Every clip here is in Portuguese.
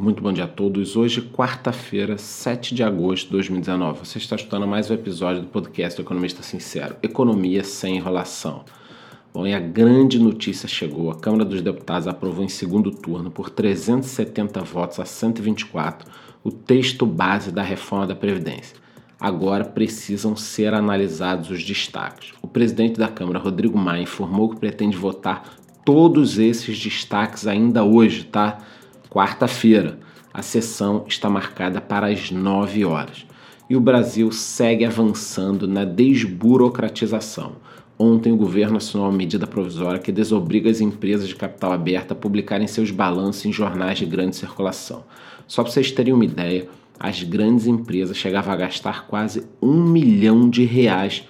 Muito bom dia a todos. Hoje, quarta-feira, 7 de agosto de 2019. Você está escutando mais um episódio do podcast do Economista Sincero: Economia sem enrolação. Bom, e a grande notícia chegou: a Câmara dos Deputados aprovou em segundo turno, por 370 votos a 124, o texto base da reforma da Previdência. Agora precisam ser analisados os destaques. O presidente da Câmara, Rodrigo Maia, informou que pretende votar todos esses destaques ainda hoje, tá? Quarta-feira. A sessão está marcada para as 9 horas. E o Brasil segue avançando na desburocratização. Ontem, o governo assinou uma medida provisória que desobriga as empresas de capital aberto a publicarem seus balanços em jornais de grande circulação. Só para vocês terem uma ideia, as grandes empresas chegavam a gastar quase um milhão de reais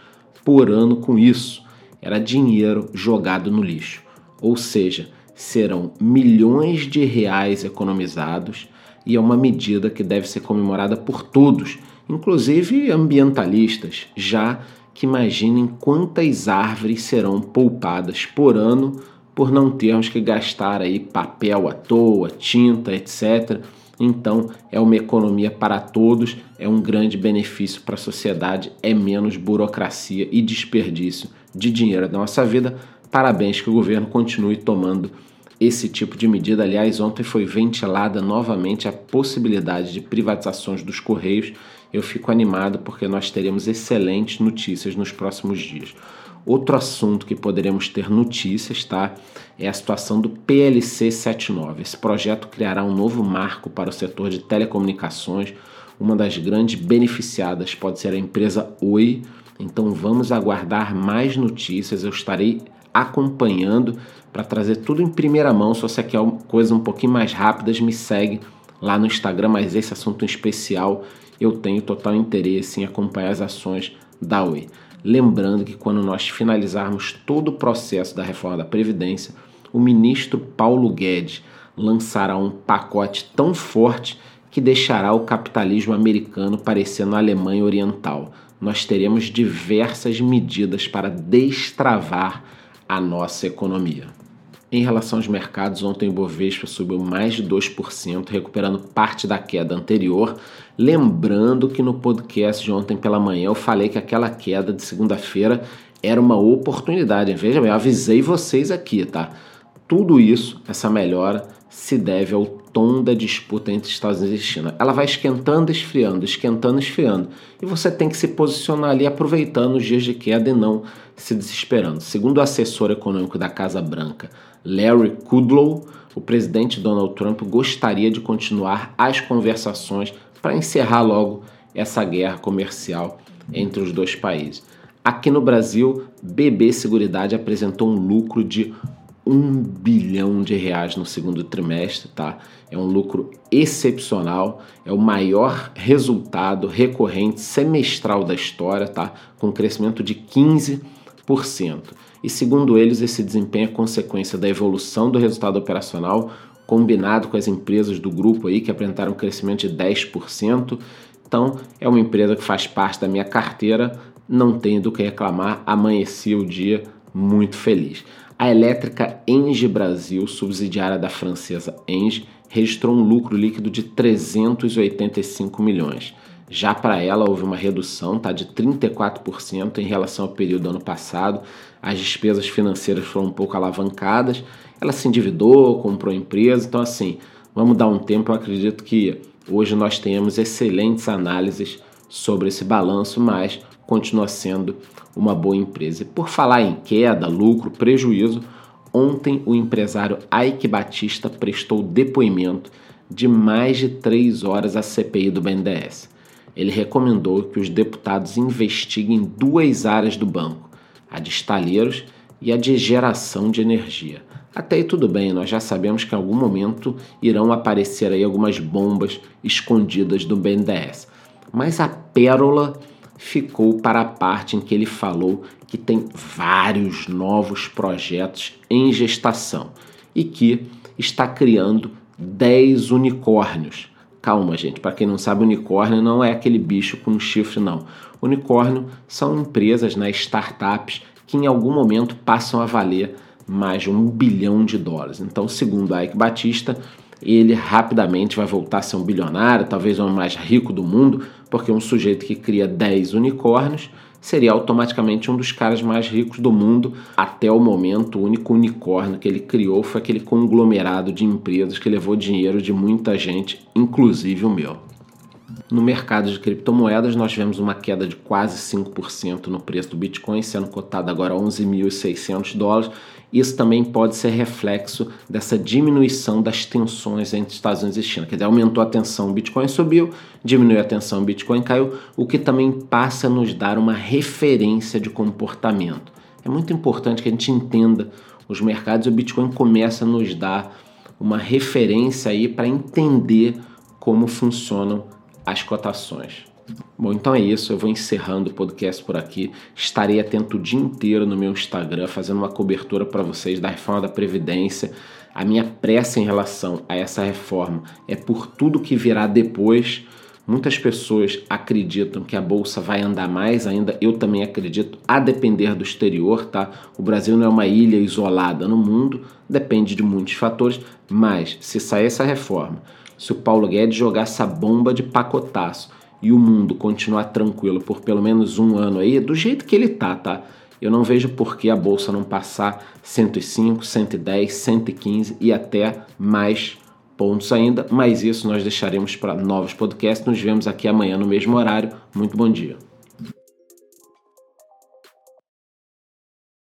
por ano com isso. Era dinheiro jogado no lixo. Ou seja, serão milhões de reais economizados e é uma medida que deve ser comemorada por todos, inclusive ambientalistas, já que imaginem quantas árvores serão poupadas por ano por não termos que gastar aí papel à toa, tinta, etc. Então, é uma economia para todos, é um grande benefício para a sociedade, é menos burocracia e desperdício de dinheiro da nossa vida. Parabéns que o governo continue tomando esse tipo de medida. Aliás, ontem foi ventilada novamente a possibilidade de privatizações dos Correios. Eu fico animado porque nós teremos excelentes notícias nos próximos dias. Outro assunto que poderemos ter notícias, tá? É a situação do PLC 79. Esse projeto criará um novo marco para o setor de telecomunicações. Uma das grandes beneficiadas pode ser a empresa Oi. Então vamos aguardar mais notícias. Eu estarei acompanhando para trazer tudo em primeira mão. Se você quer coisas um pouquinho mais rápidas, me segue lá no Instagram. Mas esse assunto em especial eu tenho total interesse em acompanhar as ações da Oi. Lembrando que quando nós finalizarmos todo o processo da reforma da Previdência, o ministro Paulo Guedes lançará um pacote tão forte que deixará o capitalismo americano parecendo a Alemanha Oriental. Nós teremos diversas medidas para destravar a nossa economia. Em relação aos mercados, ontem o Bovespa subiu mais de 2%, recuperando parte da queda anterior. Lembrando que no podcast de ontem pela manhã eu falei que aquela queda de segunda-feira era uma oportunidade. Veja bem, eu avisei vocês aqui, tá? Tudo isso, essa melhora, se deve ao tom da disputa entre Estados Unidos e China. Ela vai esquentando, esfriando, esquentando, esfriando. E você tem que se posicionar ali aproveitando os dias de queda e não se desesperando. Segundo o assessor econômico da Casa Branca, Larry Kudlow, o presidente Donald Trump gostaria de continuar as conversações para encerrar logo essa guerra comercial entre os dois países. Aqui no Brasil, BB Seguridade apresentou um lucro de um bilhão de reais no segundo trimestre, tá? É um lucro excepcional, é o maior resultado recorrente semestral da história, tá? Com crescimento de 15%. E segundo eles, esse desempenho é consequência da evolução do resultado operacional, combinado com as empresas do grupo aí que apresentaram um crescimento de 10%. Então, é uma empresa que faz parte da minha carteira, não tenho do que reclamar, amanheci o dia muito feliz. A elétrica Engie Brasil, subsidiária da francesa Engie, registrou um lucro líquido de 385 milhões. Já para ela houve uma redução tá, de 34% em relação ao período do ano passado. As despesas financeiras foram um pouco alavancadas. Ela se endividou, comprou empresa. Então, assim, vamos dar um tempo. Eu acredito que hoje nós tenhamos excelentes análises sobre esse balanço, mas continua sendo uma boa empresa. E por falar em queda, lucro, prejuízo, ontem o empresário Ike Batista prestou depoimento de mais de três horas à CPI do BNDES. Ele recomendou que os deputados investiguem duas áreas do banco, a de estaleiros e a de geração de energia. Até aí tudo bem, nós já sabemos que em algum momento irão aparecer aí algumas bombas escondidas do BNDES. Mas a pérola ficou para a parte em que ele falou que tem vários novos projetos em gestação e que está criando 10 unicórnios. Calma, gente, para quem não sabe, unicórnio não é aquele bicho com um chifre, não. Unicórnio são empresas, né, startups, que em algum momento passam a valer mais de um bilhão de dólares. Então, segundo Ike Batista, ele rapidamente vai voltar a ser um bilionário, talvez o homem mais rico do mundo, porque um sujeito que cria 10 unicórnios seria automaticamente um dos caras mais ricos do mundo. Até o momento, o único unicórnio que ele criou foi aquele conglomerado de empresas que levou dinheiro de muita gente, inclusive o meu. No mercado de criptomoedas, nós tivemos uma queda de quase 5% no preço do Bitcoin, sendo cotado agora a 11.600 dólares. Isso também pode ser reflexo dessa diminuição das tensões entre Estados Unidos e China. Quer dizer, aumentou a tensão, o Bitcoin subiu, diminuiu a tensão, o Bitcoin caiu, o que também passa a nos dar uma referência de comportamento. É muito importante que a gente entenda os mercados e o Bitcoin começa a nos dar uma referência aí para entender como funcionam as cotações. Bom, então é isso. Eu vou encerrando o podcast por aqui. Estarei atento o dia inteiro no meu Instagram, fazendo uma cobertura para vocês da reforma da Previdência. A minha pressa em relação a essa reforma é por tudo que virá depois. Muitas pessoas acreditam que a bolsa vai andar mais ainda. Eu também acredito, a depender do exterior, tá? O Brasil não é uma ilha isolada no mundo, depende de muitos fatores, mas se sair essa reforma, se o Paulo Guedes jogar essa bomba de pacotaço e o mundo continuar tranquilo por pelo menos um ano aí, do jeito que ele tá, tá? Eu não vejo por que a bolsa não passar 105, 110, 115 e até mais pontos ainda, mas isso nós deixaremos para novos podcasts. Nos vemos aqui amanhã no mesmo horário. Muito bom dia.